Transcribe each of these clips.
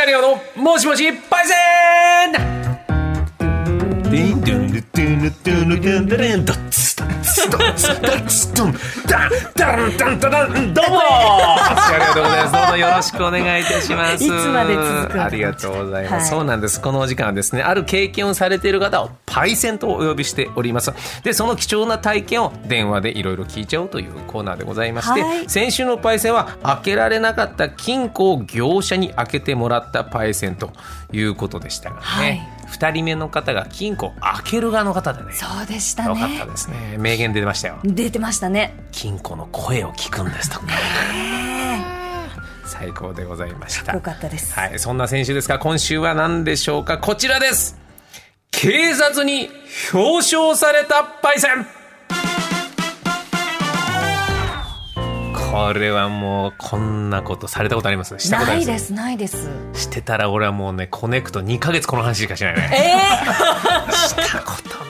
アリオのもしもしパイセン。ドゥンドゥンドゥドゥンドゥンドゥンドゥンドッツドッツドッツドッツドンダンダンダンダンダン。どうもシアリオでございます。どうぞよろしくお願いいたしますいつまで続くのありがとうございます、はい。そうなんです。このお時間はですねある経験をされている方をパイセンとお呼びしております。でその貴重な体験を電話でいろいろ聞いちゃおうというコーナーでございまして、はい。先週のパイセンは開けられなかった金庫を業者に開けてもらったパイセンということでしたがね、二人目の方が金庫を開ける側の方でね。そうでしたよかったねですね。名言出ましたよ。出てましたね。金庫の声を聞くんですと最高でございました。よかったです。はい、そんな選手ですが今週は何でしょうか。こちらです。警察に表彰されたパイセンこれはもうこんなことされたことあります？したことないですすないです。してたら俺はもうねコネクト2ヶ月この話しかしないね。え したことない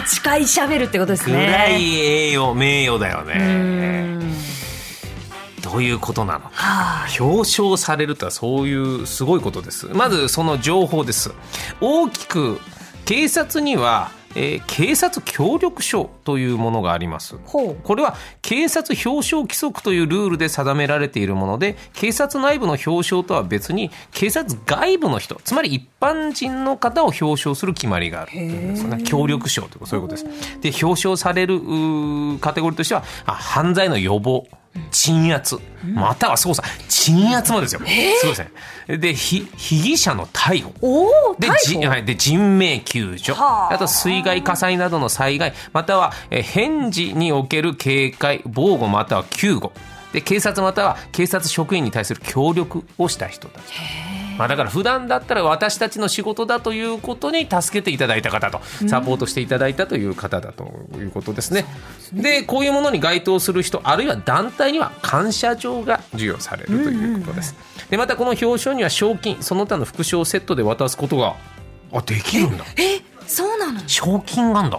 ー、8回喋るってことですぐらねい栄誉名誉だようねん。どういうことなのか。は表彰されるとはそういうすごいことです。まずその情報です。大きく警察には、えー警察協力書というものがあります。これは警察表彰規則というルールで定められているもので警察内部の表彰とは別に警察外部の人つまり一般人の方を表彰する決まりがある。というんですよね協力賞というそういうことです。で表彰されるカテゴリーとしてはあ犯罪の予防鎮圧。または捜査鎮圧もですよ、すごいですね。でひ被疑者の逮捕。ではい、で人命救助。はあ。あと水害火災などの災害。またはえー返事における警戒防護または救護。で警察または警察職員に対する協力をした人たち。まあ、だから普段だったら私たちの仕事だということに助けていただいた方とサポートしていただいたという方だということですね。でこういうものに該当する人あるいは団体には感謝状が授与されるということです。でまたこの表彰には賞金その他の副賞をセットで渡すことがあできるんだ。えそうなの？賞金があんだ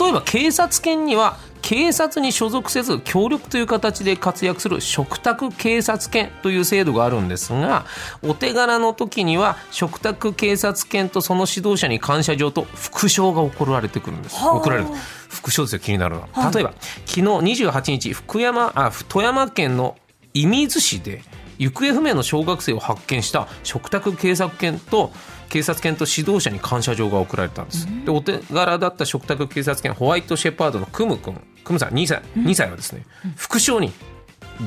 例えば警察犬には警察に所属せず協力という形で活躍する嘱託警察犬という制度があるんですがお手柄の時には嘱託警察犬とその指導者に感謝状と副賞が送られてくるんです。はあ送られる副賞ですよ気になるのは、例えば昨日28日福山あ富山県の射水市で行方不明の小学生を発見した嘱託警察犬と警察犬と指導者に感謝状が送られたんです、でお手柄だった嘱託警察犬ホワイトシェパードのクム君クムさん2歳 ,2 歳はですね、副賞に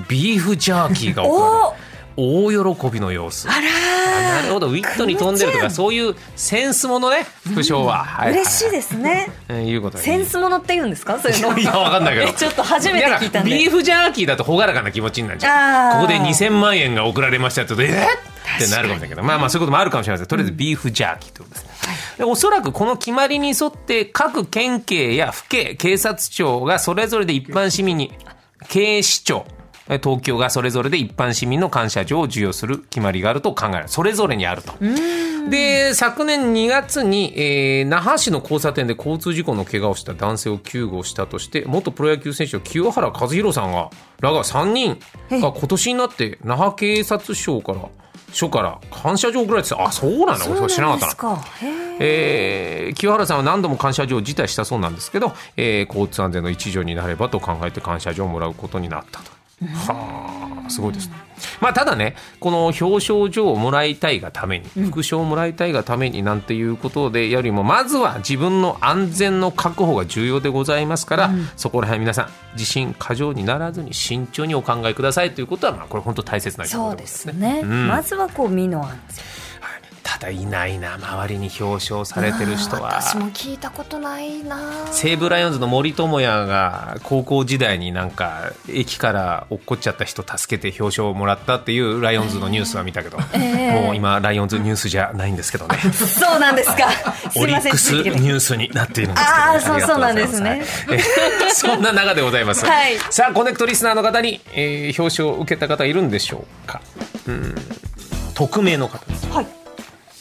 ビーフジャーキーが送られ大喜びの様子。あらなるほど。ウィットに飛んでるとかそういうセンスものね。副賞は、はいはい嬉しいですね。えーいうことで。センスものって言うんですか？そういうの。いやわかんないけど。えちょっと初めて聞いたんで。ビーフジャーキーだと朗らかな気持ちになっちゃうここで2000万円が送られましたって言うとえっ？ってなるかもしれないけどまあまあそういうこともあるかもしれないですけどとりあえずビーフジャーキーってことです、でおそらくこの決まりに沿って各県警や府警警察庁がそれぞれで一般市民に警視庁え東京がそれぞれで一般市民の感謝状を授与する決まりがあると考える。それぞれにあると。で昨年2月に、えー那覇市の交差点で交通事故の怪我をした男性を救護したとして元プロ野球選手の清原和博さんがらが3人が今年になって那覇警察署から署から感謝状を送られてた。あそうなんだ俺知らなかったな。えー清原さんは何度も感謝状を辞退したそうなんですけど、えー交通安全の一助になればと考えて感謝状をもらうことになったと。はあすごいですね。まあただねこの表彰状をもらいたいがために副賞をもらいたいがためになんていうことでよりもまずは自分の安全の確保が重要でございますから、そこら辺皆さん自信過剰にならずに慎重にお考えくださいということはまあこれ本当大切な情報そうでですすね、うん。まずはこう身の安全ただいないな周りに表彰されてる人は。私も聞いたことないな。西武ライオンズの森友哉が高校時代になんか駅から落っこっちゃった人助けて表彰をもらったっていうライオンズのニュースは見たけど、もう今ライオンズニュースじゃないんですけどね。そうなんですか。オリックスニュースになっているんですけど、ね、あーそうそうなんですね。そんな中でございます、はい。さあコネクトリスナーの方に、えー表彰を受けた方いるんでしょうか？うん。匿名の方。ですはい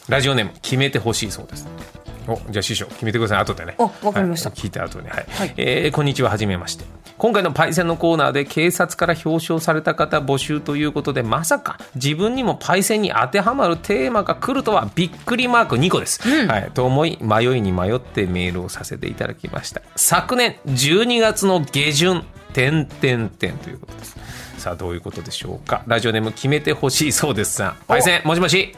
ラジオネーム決めてほしいそうです。おじゃあ師匠決めてください。後でね。おわかりました。はい。聞いた後にはい、はい。えーこんにちははじめまして。今回のパイセンのコーナーで警察から表彰された方募集ということでまさか自分にもパイセンに当てはまるテーマが来るとはびっくりマーク2個です、はい、と思い迷いに迷ってメールをさせていただきました。昨年12月の下旬点点点ということです。さあどういうことでしょうか。ラジオネーム決めてほしいそうです。さんパイセンもしもし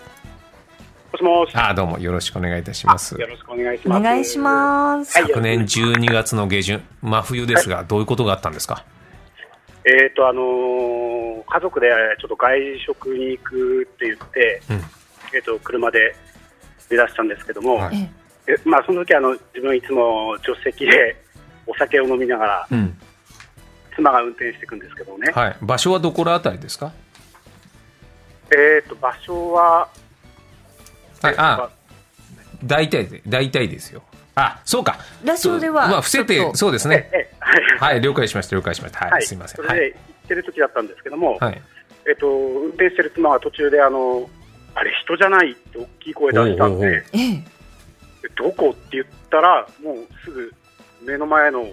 もしもし。あどうもよろしくお願いいたします。よろしくお願いしおます。願いします。はい昨年12月の下旬。真冬ですがどういうことがあったんですか？えっ、と、あのー家族でちょっと外食に行くって言って、うん。えっ、と、車で出だしたんですけども、はい。ええ。まあ、その時あの、自分いつも助手席でお酒を飲みながら、うん。妻が運転していくんですけどね。はい。場所はどこらあたりですか？えっ、と、場所は、はあ大体で大体ですよ。あそうか。ラジオではまあ伏せてそうですね。えはい、はい了解しました了解しました。はい、はい、すいません。そはい。れで行ってる時だったんですけども、はい。えっ、と、運転してる妻が途中で、あの、あれ、人じゃないって大きい声出したんで、どこって言ったら、もうすぐ目の前の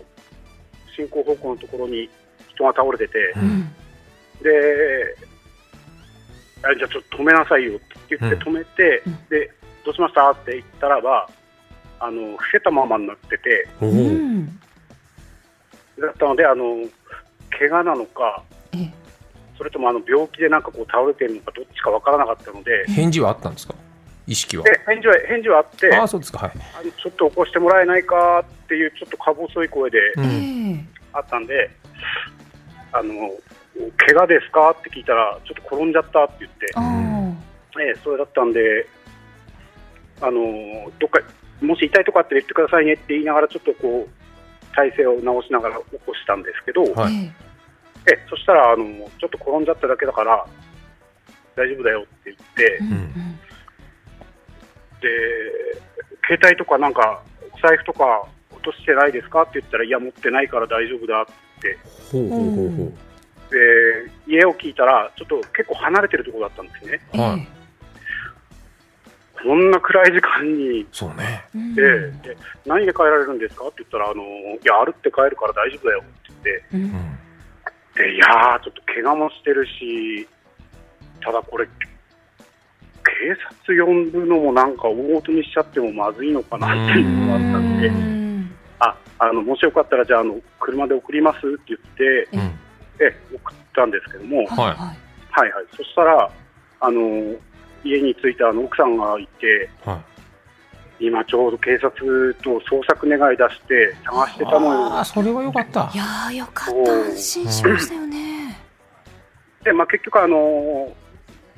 進行方向のところに人が倒れてて、うん。で、あじゃあちょっと止めなさいよって言って止めて、うん。で、どうしました？って言ったらば、あの、伏せたままになってて、うん。だったので、あの、怪我なのか、ええ。それともあの病気でなんかこう倒れてるのかどっちかわからなかったので、返事はあったんですか？意識は。で返事は返事はあって、ああそうですか。はい、あのちょっと起こしてもらえないか？っていうちょっとか細い声であったんで、あの怪我ですか？って聞いたら、ちょっと転んじゃったって言って、あええそれだったんで、あのどっか、もし痛いとこあったら言ってくださいねって言いながら、ちょっとこう、体勢を直しながら起こしたんですけど、あ、はい。えええそしたらあの、ちょっと転んじゃっただけだから、大丈夫だよって言って。え、うんうん。で携帯とかなんか、お財布とか落としてないですか？って言ったら、いや、持ってないから大丈夫だって。ほうほうほうほで家を聞いたら、ちょっと結構離れてるところだったんですね。ええはい。こんな暗い時間に、うそうね。うんでで何で帰られるんですか？って言ったら、あのいや、歩って帰るから大丈夫だよってうんうん。言って、でいやー、ちょっと怪我もしてるし、ただこれ、警察呼ぶのもなんか大事にしちゃってもまずいのかなっていうのがあったんで、うん。ああのもしよかったら、じゃああの、車で送りますって言って、うんえ送ったんですけども、はい。はい。はいはい、そしたら、あの家に着いたあの奥さんがいて、はい。今ちょうど警察と捜索願い出して探してたのよ。ああ。それはよかった。いやーよかった。安心しましたよね。で、まあ、結局あの、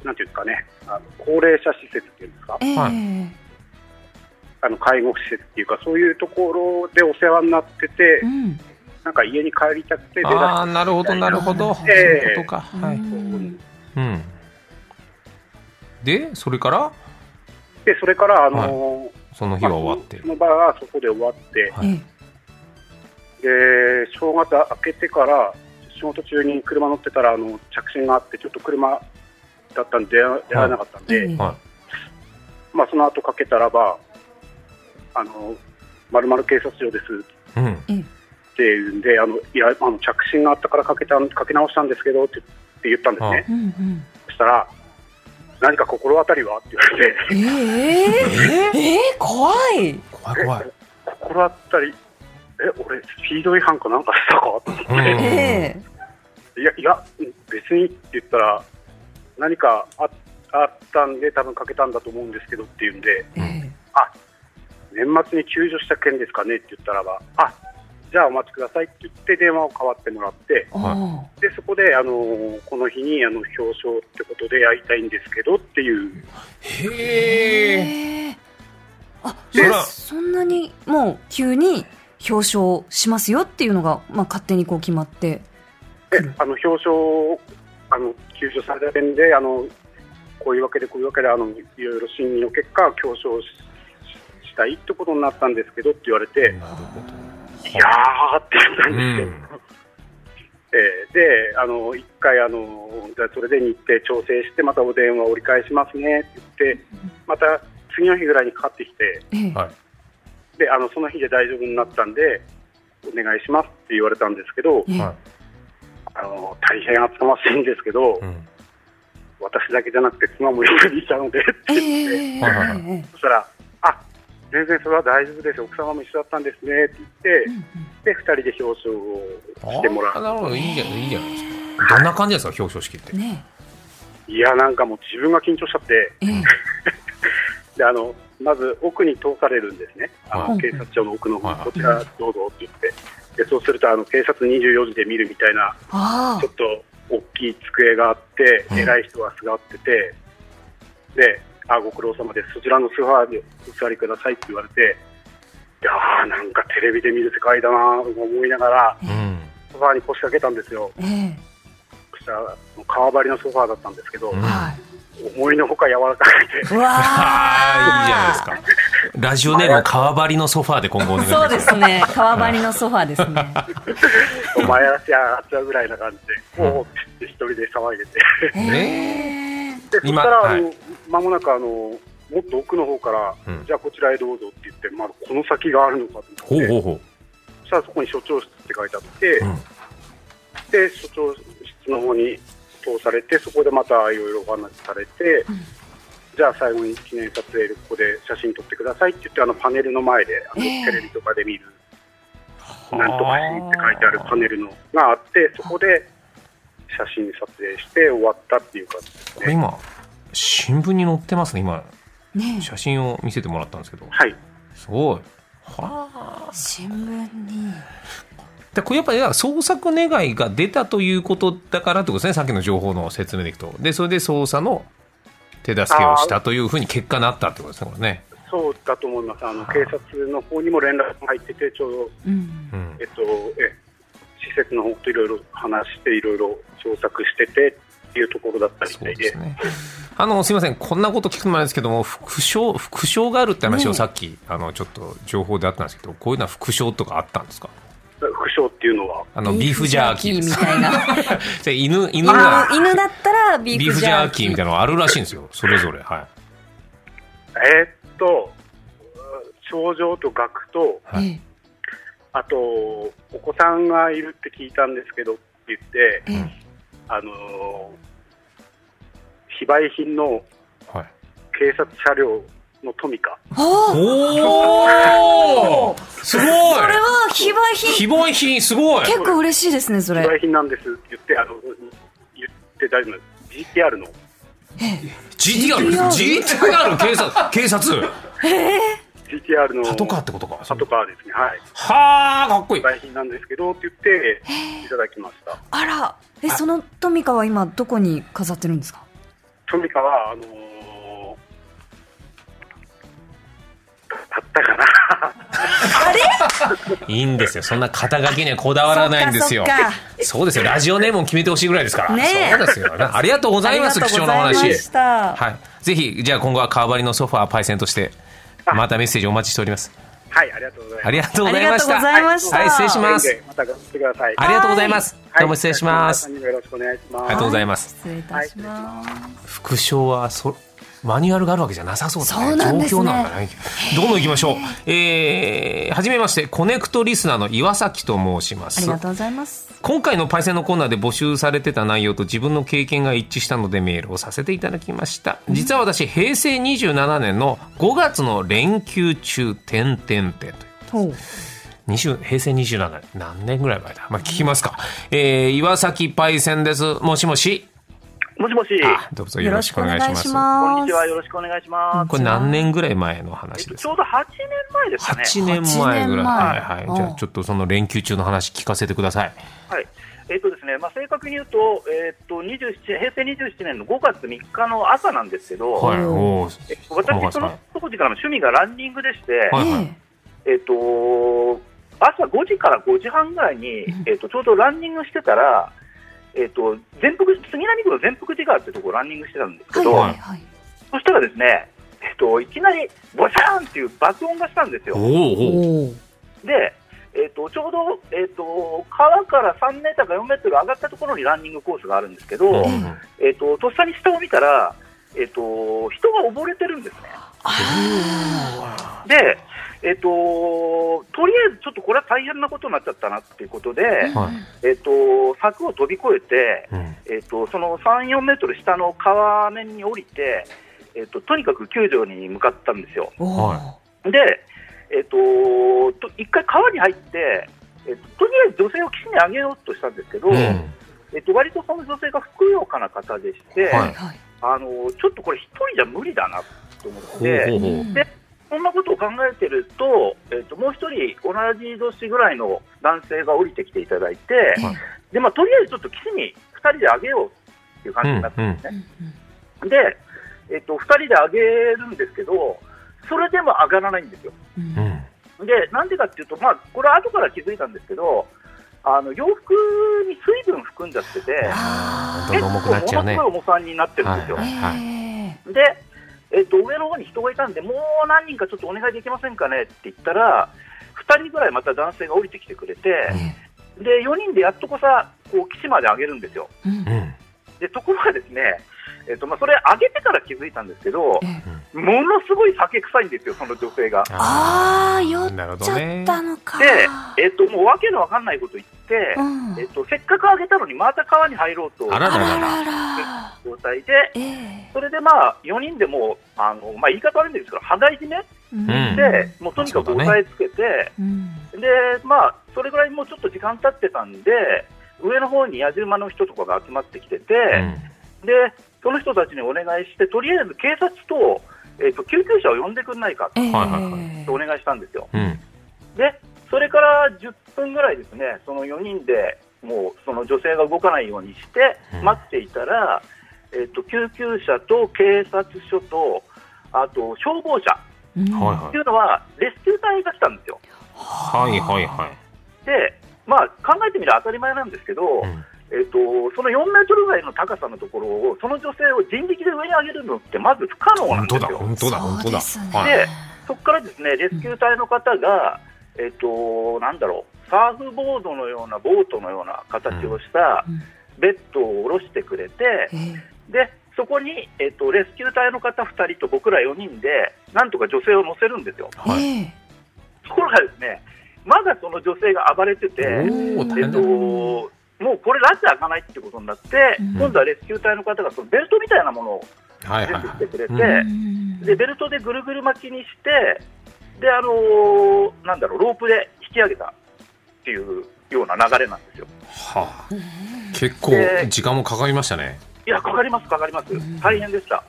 なんていうんですかね、あの高齢者施設っていうんですか、ええ。はあの介護施設っていうか、そういうところでお世話になっててう、んなんか家に帰りたくて出だああなるほどなるほど、そうええいうことか、はい、うん。うん、でそれから？で、それから、あのその日は終わって。まあその場はそこで終わって、はい。えで正月明けてから仕事中に車乗ってたらあの着信があってちょっと車だったんで出会出会えなかったんで、ええはまあ、その後かけたらばあのまるまる警察署です。い、うん、っていうんであのいやあの着信があったからかけたかけ直したんですけどってって言ったんですね、うんうん。そしたら何か心当たりは？って言われて。ええええ怖い。怖い怖い、心当たりえ俺スピード違反かなんかしたか？って、うん。ええ。いや、いや、うん別にって言ったら、何かああったんで、多分かけたんだと思うんですけどっていうんで、ええ。年末に救助した件ですかね？って言ったらば、あじゃあお待ちくださいって言って、電話を代わってもらって、あでそこで、あのこの日にあの表彰ってことでやりたいんですけどっていう、あへえええあそら。まあそんなにもう急に表彰しますよっていうのが、まあ、勝手にこう決まって。であの表彰をあの救助された点であの、こういうわけで、こういうわけであのいろいろ審議の結果、表彰ししたいってことになったんですけどって言われて、なるほいやーって言ったんど、うですよ。ん、えーで、あの一回あの、じゃあそれで日程調整して、またお電話折り返しますねって言って、また次の日ぐらいにかかってきて、ええ。はい。であのその日で大丈夫になったんで、お願いしますって言われたんですけど、ええ。はあの大変厚かましいんですけど、いうん。私だけじゃなくて妻もよくいたのでってえ言って、えはいはいはい。ええそしたら、あ全然それは大丈夫です、奥様も一緒だったんですね。って言って、うんうん。で2人で表彰をしてもらう。なるほど。いいじゃんいいじゃないですかどんな感じですか表彰式って。ねいや、なんかもう自分が緊張しちゃって、ええ。であのまず奥に通されるんですね、あはい。の警察庁の奥の方はい。こちらどうぞって言って、でそうするとあの警察24時で見るみたいな、あ。ちょっと大きい机があって、うん。偉い人が座ってて、であご苦労様です、そちらのソファーでお座りくださいって言われて、いやーなんかテレビで見る世界だなと思いながら、うん。ソファーに腰掛けたんですよ、あえ。そしたら革張りのソファーだったんですけど、うん。えはい思いのほか柔らかくて、うわああいいじゃないですか。ラジオネーム川張りのソファーで今後お願いしそうますですね。川張りのソファーですね。前足上がっちゃうぐらいな感じで、おおって言って一人で騒いでて。ねでそし今たら、はい。あの間もなくあのもっと奥の方から、うん。じゃあこちらへどうぞって言って、まあ、この先があるのかとほ思って、うほうほそしたらそこに所長室って書いてあって、う、うん、で所長室の方に通されて、そこでまたいろいろお話しされて、じゃあ最後に記念撮影でここで写真撮ってくださいって言って、あのパネルの前で、あのええ。テレビとかで見る、なんとかシーンって書いてあるパネルのがあって、そこで写真撮影して終わったっていう感じですね。これ今新聞に載ってますね今。ね写真を見せてもらったんですけど。はい。すごい。はあ。新聞に。でこれやっぱり捜索願いが出たということだからってことですねさっきの情報の説明でいくと。でそれで捜査の手助けをしたというふうに結果になったってことですねこれね、そうだと思います。あのはあ警察の方にも連絡が入ってて、ちょうど、うん。うん。えっと、え、施設の方といろいろ話して、いろいろ捜索しててっていうところだったみたいで。ね。あのすみません、こんなこと聞くのもあれですけども、副賞副賞があるって話をさっき、あのちょっと情報であったんですけど、こういうのは副賞とかあったんですか？副賞っていうのは、あのビーフジャーキーみたいな で犬犬あがの犬だったらビビーフーフジャーキーみたいなのがあるらしいんですよ。それぞれはえーっと、症状と学と、はいええあと、お子さんがいるって聞いたんですけどって言って、ええあのー非売品のい。はい。警察車両のトミカ。おお、すごい。それは非売品非売品すごい。結構嬉しいですねそ非れ売品なんですって言って、あの、言って大丈夫です。GTR の GTR GTR 警察？警察？GTR のパトカーってことか。パトカーですね、はい、はあかっこいい。売品なんですけどって言っていただきました。あらえそのトミカは今どこに飾ってるんですか？トミカは、あのー、あったかな、いいんですよ。そんな肩書きにはこだわらないんですよそっかそっか。そうですよ。ラジオネームを決めてほしいぐらいですから。ねえそうですよ。ありがとうございます。貴重なお話。はい。ぜひ、じゃあ今後は川張りのソファーパイセンとして、またメッセージお待ちしております。はい、ありがとうございます。ありがとうございました。ありがとうございましたはい、失礼します。また頑張ってください。ありがとうございます。はいどうも失礼します。よろしくお願いします。ありがとうございます。失礼いたします、副賞はそマニュアルがあるわけじゃなさそうだねなんね。状況なんだね。どんどん行きましょう？えー、はじめましてコネクトリスナーの岩崎と申します。ありがとうございます。今回のパイセンのコーナーで募集されてた内容と自分の経験が一致したのでメールをさせていただきました。実は私平成27年の5月の連休中点々点という20平成27年何年ぐらい前だ、まあ、聞きますか、えー、岩崎パイセンです。もしもしもしもし。あどうぞよろしくお願いしますこんにちは。よろしくお願いします。これ何年ぐらい前の話ですか？とちょうど8年前ですかね。8年前ぐらい。はいはい。じゃうんあちょっとその連休中の話聞かせてください。はい。えっとですね、まあ、正確に言うと、えっと、27平成27年の5月3日の朝なんですけど、はい。うんおーえ私、その当時からの趣味がランニングでして、はいはいええっと、朝5時から5時半ぐらいに、えっと、ちょうどランニングしてたら、えっと、全福杉並区の全福寺川ってところランニングしてたんですけはいど、はいはい。そしたらですね、えっと、いきなりボシャーンっていう爆音がしたんですよ。おーおー。おー。で、えっとちょうど、えっと川から3メーターか4メートル上がったところにランニングコースがあるんですけど、うんえっととっさに下を見たら、えっと人が溺れてるんですね。で、えっと、とりあえずちょっとこれは大変なことになっちゃったなっていうことで、はい。えっと、柵を飛び越えて、うん。えっと、その3、4メートル下の川面に降りて、えっと、とにかく救助に向かったんですよ。で、えっと、と一回川に入って、えっと、とりあえず女性を岸に上げようとしたんですけど、うん。えっと、割とその女性がふくよかな方でして、はい。はい。あのちょっとこれ、一人じゃ無理だなと思っほうて、ほうほう。でそんなことを考えてると、えっと、もう一人、同じ年ぐらいの男性が降りてきていただいて、はいでまあ、とりあえずちょっと岸に2人で上げようっていう感じになったんですね。で、えっと、2人で上げるんですけど、それでも上がらないんですよ。うんうんで、なんでかっていうと、まあ、これは後から気づいたんですけど、あの洋服に水分含んじゃってて、結構ものすごい重さになってるんですよ。ーはいえで、えっと、上の方に人がいたんで、もう何人かちょっとお願いできませんかねって言ったら、2人ぐらいまた男性が降りてきてくれて、ーで4人でやっとこさ、こう岸まで上げるんですよ。うん。うん。でところがですね、えっとまあ、それ上げてから気づいたんですけど、えものすごい酒臭いんですよ、その女性が。ああ、酔っなるほちゃったのか。で、えっと、もうわけのわかんないこと言って、うん。えっと、せっかく上げたのにまた川に入ろうとあらあらら。ららら。状態で、ええ。それでまあ4人でもうあの、まあ、言い方悪いんですけど、羽交い締めうん。で、もうとにかく押さえつけて、うん。でまあ、それぐらいもうちょっと時間経ってたんで、上の方に野島の人とかが集まってきてて、でその人たちにお願いして、とりあえず警察と,、えっと救急車を呼んでくんないかええはいはいはいとお願いしたんですよ。うん。うんで、それから10分ぐらいですね、その4人でもうその女性が動かないようにしてうん。待っていたら、えっと救急車と警察署と、あと消防車。うん。はいはい。っていうのは、レスキュー隊が来たんですよ。はいはいはい。で、まあ、考えてみれば当たり前なんですけど、うんえっとその4メートルぐらいの高さのところを、その女性を人力で上に上げるのって、まず不可能なん本当だですよ。本当だ本当だそうですね。はいでそこからですねレスキュー隊の方が、えっとなんだろう、サーフボードのようなボートのような形をしたうんベッドを下ろしてくれて、ええ。でそこに、えっとレスキュー隊の方2人と僕ら4人で、なんとか女性を乗せるんですよ。はい。ええ。ところがですね、まだその女性が暴れてて、えっと、もうこれ、拉致開かないってことになって、うん。今度はレスキュー隊の方がそのベルトみたいなものをはいはいはい。準備してくれて、うん。でベルトでぐるぐる巻きにして、であのーなんだろう、ロープで引き上げたっていうような流れなんですよ。はあ。結構で時間もかかりましたね。いや、かかります、かかります。うん、大変でした。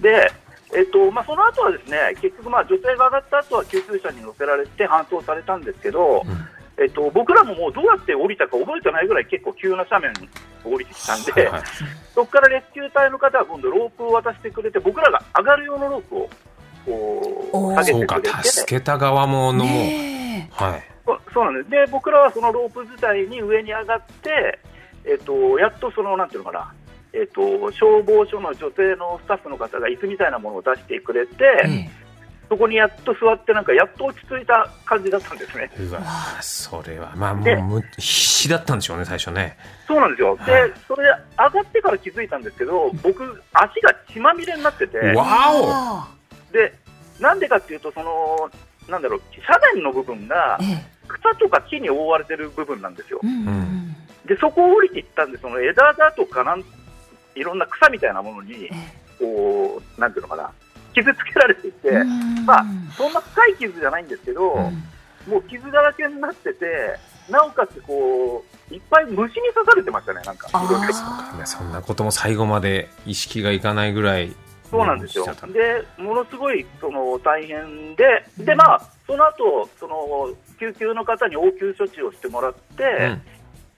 で、えっとまあ、その後はですね結局、まあ、女性が上がった後は救急車に乗せられて搬送されたんですけど、うんえっと、僕らももうどうやって降りたか覚えてないぐらい結構急な斜面を降りてきたんで、はいはい。そこからレスキュー隊の方は今度ロープを渡してくれて僕らが上がる用のロープをこう下げそうかてくれて助けた側ものもねはい。そそうなんです。で僕らはそのロープ自体に上に上がって、えっと、やっとそのなんていうのかな、えっと、消防署の女性のスタッフの方が椅子みたいなものを出してくれて、ええそこにやっと座ってなんかやっと落ち着いた感じだったんですね。うわそれはまあもでうむ必死だったんでしょうね最初ね。そうなんですよ。で、はい。それ上がってから気づいたんですけど、僕、足が血まみれになってて、わあで、なんでかっていうと、その、なんだろう、斜面の部分が草とか木に覆われてる部分なんですよ。う。んうんで、そこを降りていったんで、その枝だとかなん、いろんな草みたいなものに、え。こう、なんていうのかな、傷つけられていて、まあ、そんな深い傷じゃないんですけど、うん。もう傷だらけになってて、なおかつこう、いっぱい虫に刺されてましたね、なんか。いろいろ。あねそんなことも最後まで意識がいかないぐらいそうなんですよ。で、ものすごいその大変で、で、まあ、その後、その救急の方に応急処置をしてもらって、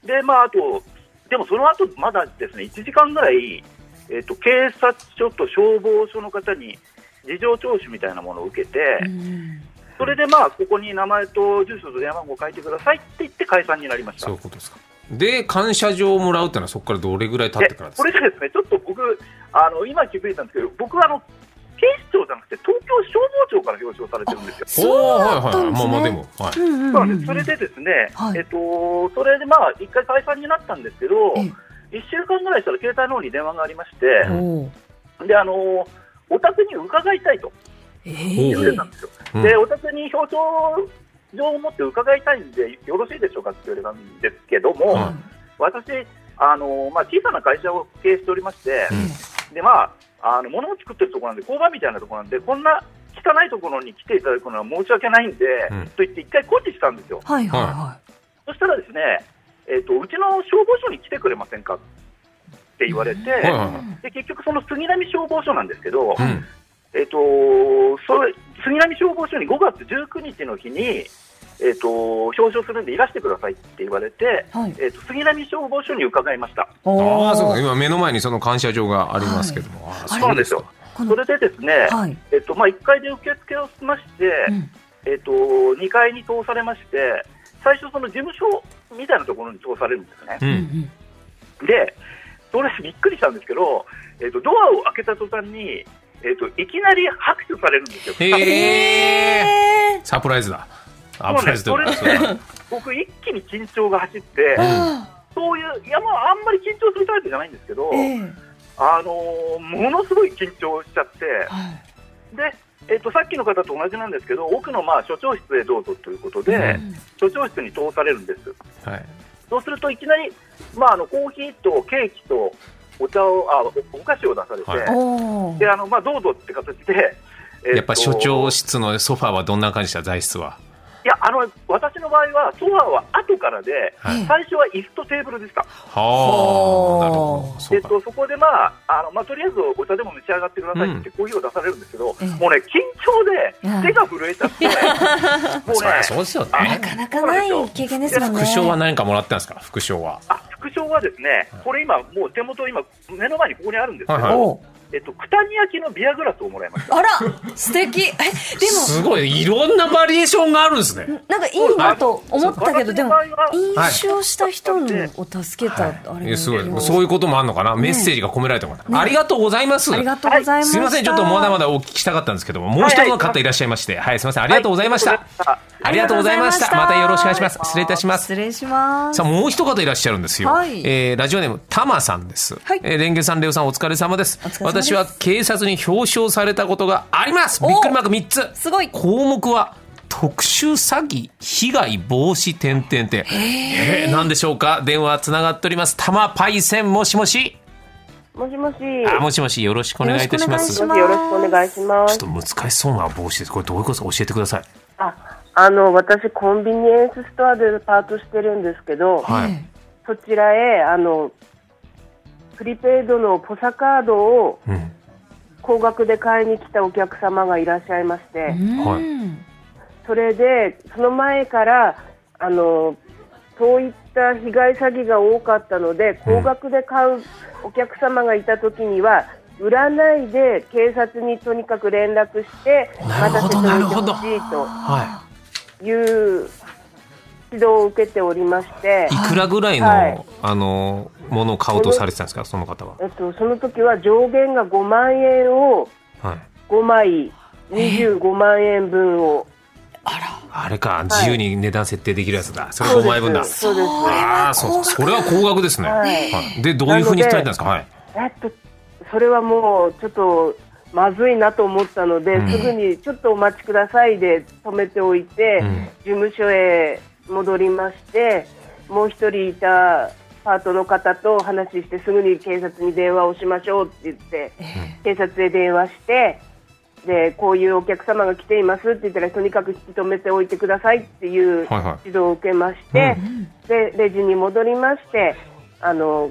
うん。で、まあ、あと、でもその後まだですね、1時間ぐらい、えっと警察署と消防署の方に事情聴取みたいなものを受けて、うん。それでまあ、ここに名前と住所と電話番号を書いてくださいって言って解散になりました。そういうことですか。で感謝状をもらうってのはそこからどれぐらい経ってでからですか？これがですね、ちょっと僕、あの今気づいたんですけど、僕はあの警視庁じゃなくて、東京消防庁から表彰されてるんですよ。そう。はいはいはい。まあまあでもはい。うんうんそうなんです。それでですね、はい。えっと、それでまあ、一回解散になったんですけど、え1週間ぐらいしたら携帯の方に電話がありまして、で、あの、お宅に伺いたいと。え言ってたんですよ。うんで、お宅に表彰状を持って伺いたいんで、よろしいでしょうかって言われたんですけども、はい私、あのまあ、小さな会社を経営しておりまして、でまあ、あの物を作ってるところなんで、工場みたいなところなんで、こんな汚いところに来ていただくのは申し訳ないんで、うんと言って、一回固辞したんですよ。はいはいはそしたらですね、えっとうちの消防署に来てくれませんかって言われて、はいはいで結局、その杉並消防署なんですけど、うんえっとそれ杉並消防署に5月19日の日に、えっと表彰するんでいらしてくださいって言われて、い。はい。えっと杉並消防署に伺いました。ああそうかー今目の前にその感謝状がありますけども、あーそうなんですよ。それでですね、はい。えっとまあ、1階で受付をしまして、うんえっと2階に通されまして、最初、その事務所みたいなところに通されるんですね。ううんんで、それびっくりしたんですけど、えっとドアを開けた途端に、えっといきなり拍手されるんですよ。へええサプライズだ。サプライズとね僕、一気に緊張が走って、そういう、いや、まあ、あんまり緊張するタイプじゃないんですけど、ええ。あのーものすごい緊張しちゃって、はい。で、えっとさっきの方と同じなんですけど、奥のまあ所長室へどうぞということで、うん。所長室に通されるんです。はい。そうするといきなり、まあ、あのコーヒーとケーキとお茶をあおお菓子を出されて、はい。であのまあ、どうぞって形で、えとやっぱ所長室のソファーはどんな感じでした？材質はいやあの私の場合はソファーは後からで、はい。最初は椅子とテーブルでした。はあなるほど。そうか。えっと、そこで、まああのまあ、とりあえずお茶でも召し上がってくださいってコーヒーを出されるんですけど、ええ。もうね、緊張うんで手が震えちゃって、もうねそうですよあねなかなかない経験ですもんね。副賞は何かもらったんですか？副賞は。あ副賞はですね、これ今、もう手元、今、目の前にここにあるんですけど、はいはい。おえっと、九谷焼のビアグラスをもらいました。あら素敵。え、でも、すごい。いろんなバリエーションがあるんですね。なんかいいなと思ったけど、でも、私の場合は飲酒をした人のを助けた、あれいやすごい。もそういうこともあるのかな？メッセージが込められたのかなありがとうございます。ありがとうございます。すみません。ちょっとまだまだお聞きしたかったんですけどももう一人の方いらっしゃいまして。はいすみません。ありがとうございました。はいありがとうございましたまたよろしくお願いします失礼いたします失礼します。さあ、もう一方いらっしゃるんですよ。はいえーラジオネーム、たまさんです。はいえーレンゲさん、レオさん、お疲れ様です。お疲れ様です私は警察に表彰されたことがあります。おびっくりマーク3つ。すごい項目は、特殊詐欺被害防止点々点。えー、何でしょうか？電話つながっております。たまパイセン、もしもし？もしもし。あ、もしもし、よろしくお願いいたします。ちょよろしくお願いしますよろしくお願いします。っと難しそうな帽子です。これどういうことか？教えてください。あ、あの、私、コンビニエンスストアでパートしてるんですけど、はい。えそちらへ、あの、プリペイドのポサカードをうん。高額で買いに来たお客様がいらっしゃいまして、それで、その前から、あの、そういった被害詐欺が多かったので、高額で買うお客様がいたときには、売らないで警察にとにかく連絡して、なるほどなるほど待たせておいてほしいと。はいう指導を受けておりましてい。い、くらぐらいの、はいあの、ものを買おうとされてたんですか、その方は。えっと、その時は上限が5万円をはい。5枚、25万円分を。あれか、自由に値段設定できるやつだ。それ5枚分だ。そうです。ああ、そう、それは高額ですね。ははいい。で、どういうふうに伝えたんですか？はい。えっと、それはもうちょっとまずいなと思ったので、うん。すぐにちょっとお待ちくださいで止めておいて、うん。事務所へ戻りまして、もう一人いたパートの方と話して、すぐに警察に電話をしましょうって言って、警察へ電話して、でこういうお客様が来ていますって言ったらとにかく引き止めておいてくださいっていう指導を受けまして、でレジに戻りましてあの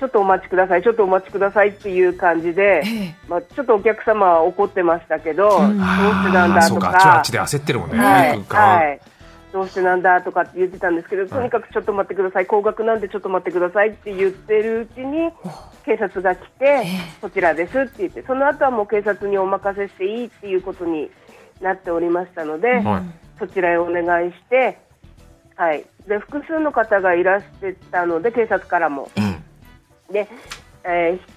ちょっとお待ちくださいちょっとお待ちくださいっていう感じで、まあ、ちょっとお客様は怒ってましたけど、どうしてなんだとか。あっちはあっちで焦ってるもんね。はい。はい、どうしてなんだとかって言ってたんですけど、とにかくちょっと待ってください、高額なんでちょっと待ってくださいって言ってるうちに、警察が来て、こちらですって言って、その後はもう警察にお任せしていいっていうことになっておりましたので、はい。そちらへお願いして、はい、で複数の方がいらしてたので、警察からも。で、えー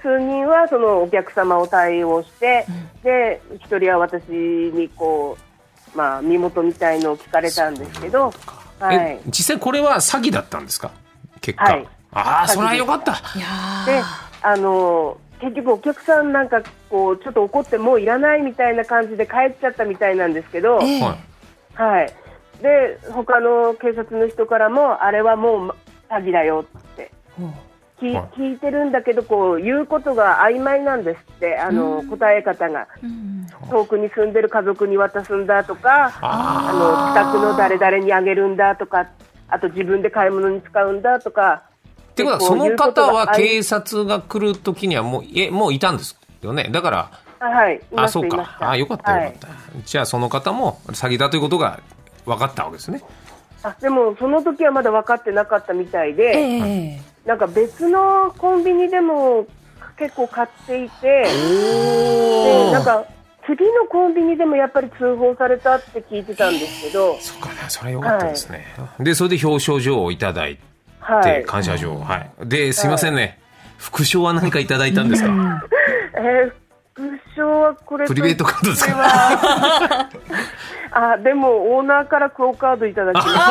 数人はそのお客様を対応して、で一人は私にこう、まあ、身元みたいのを聞かれたんですけど、はい。え、、実際これは詐欺だったんですか？結果。はい。ああ、それはよかった。いやであの結局お客さんなんかこうちょっと怒ってもういらないみたいな感じで帰っちゃったみたいなんですけど、ええ。はい。はい。で他の警察の人からもあれはもう詐欺だよって聞,、はい聞いてるんだけどこう言うことが曖昧なんですってあの、答え方がうん遠くに住んでる家族に渡すんだとかあの近くの誰々にあげるんだとかあと自分で買い物に使うんだとか。ってことは、その方は警察が来るときにはもう、え、もういたんですよね。だから、あはい、あ、そう。かあ、よかったよかった。じゃあ、その方も詐欺だということが分かったわけですね。はい、あでもその時はまだ分かってなかったみたいで、ええなんか別のコンビニでも結構買っていて、でなんか次のコンビニでもやっぱり通報されたって聞いてたんですけど、そうかね、それはよかったですね。で、それで表彰状をいただいて、はい。感謝状。はい。で、すいませんね。副賞は何かいただいたんですか？えー副賞はこれとプリベートカードですか？あ、でもオーナーからクオカードいただきました。オー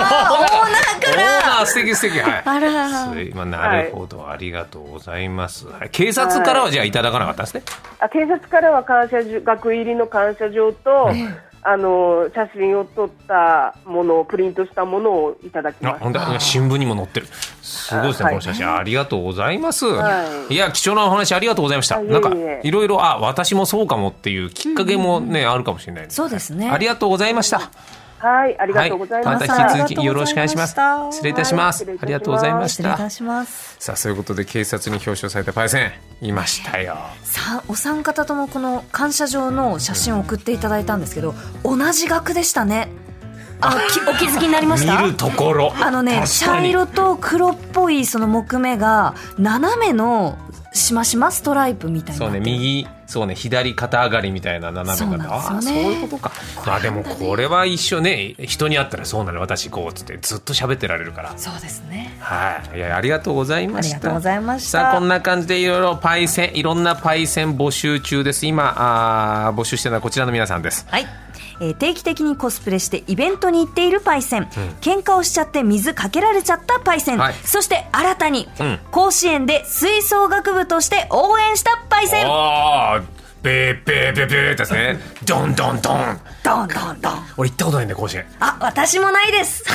ナー素敵素敵。はい。あらすいまなるほど、ありがとうございます。はい警察からはじゃあいただかなかったんですね。あ警察からは感謝状額入りの感謝状と、あの写真を撮ったものをプリントしたものをいただきあ、ましほんで新聞にも載ってる。すごいですね、あこの写真。ありがとうございます。はいいや、貴重なお話ありがとうございました。あいえいえなんか、いろいろ、あ、私もそうかもっていうきっかけもね、あるかもしれないですそうですねありがとうございました。はい、ありがとうございまはい、す。また引き続きよろしくお願いしますありがとうございました。失礼いたします。はいありがとうございました失礼いた。しますさあ、そういうことで警察に表彰されたパイセン、いましたよ。さお三方ともこの感謝状の写真を送っていただいたんですけど同じ額でしたねあきお気づきになりました？見るところ。あのね茶に色と黒っぽいその木目が斜めのしましまストライプみたいなそうね、右、そうね、左肩上がりみたいな斜め方。ああー、そういうことか。まあでもこれは一緒ね、人に会ったらそうなの、私こうっつってずっと喋ってられるから。そうですねはい、いや、ありがとうございました。ありがとうございましたさあ、こんな感じでいろいろパイセン、いろんなパイセン募集中です。今、あー募集してるのはこちらの皆さんです。はい、えー定期的にコスプレしてイベントに行っているパイセン、喧嘩をしちゃって水かけられちゃったパイセン、はいそして新たに、うん甲子園で吹奏楽部として応援したパイセンベーベーベーベーですね。ドンドンドン。ドンドンドン俺行ったことないんだよ、甲子園。あ私もないです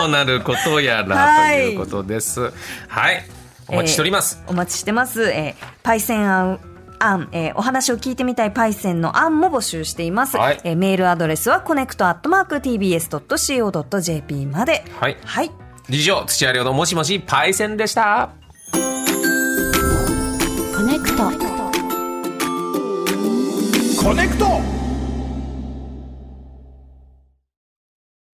どうなることやらはいということです。はい。お待ちしております。えーお待ちしてます、えーパイセン案案、えーお話を聞いてみたいパイセンの案も募集しています、はい。えーメールアドレスは connect アットマーク TBS.CO.JP まで。はい。はい。以上、土屋亮のもしもしパイセンでした。コネクトコネクト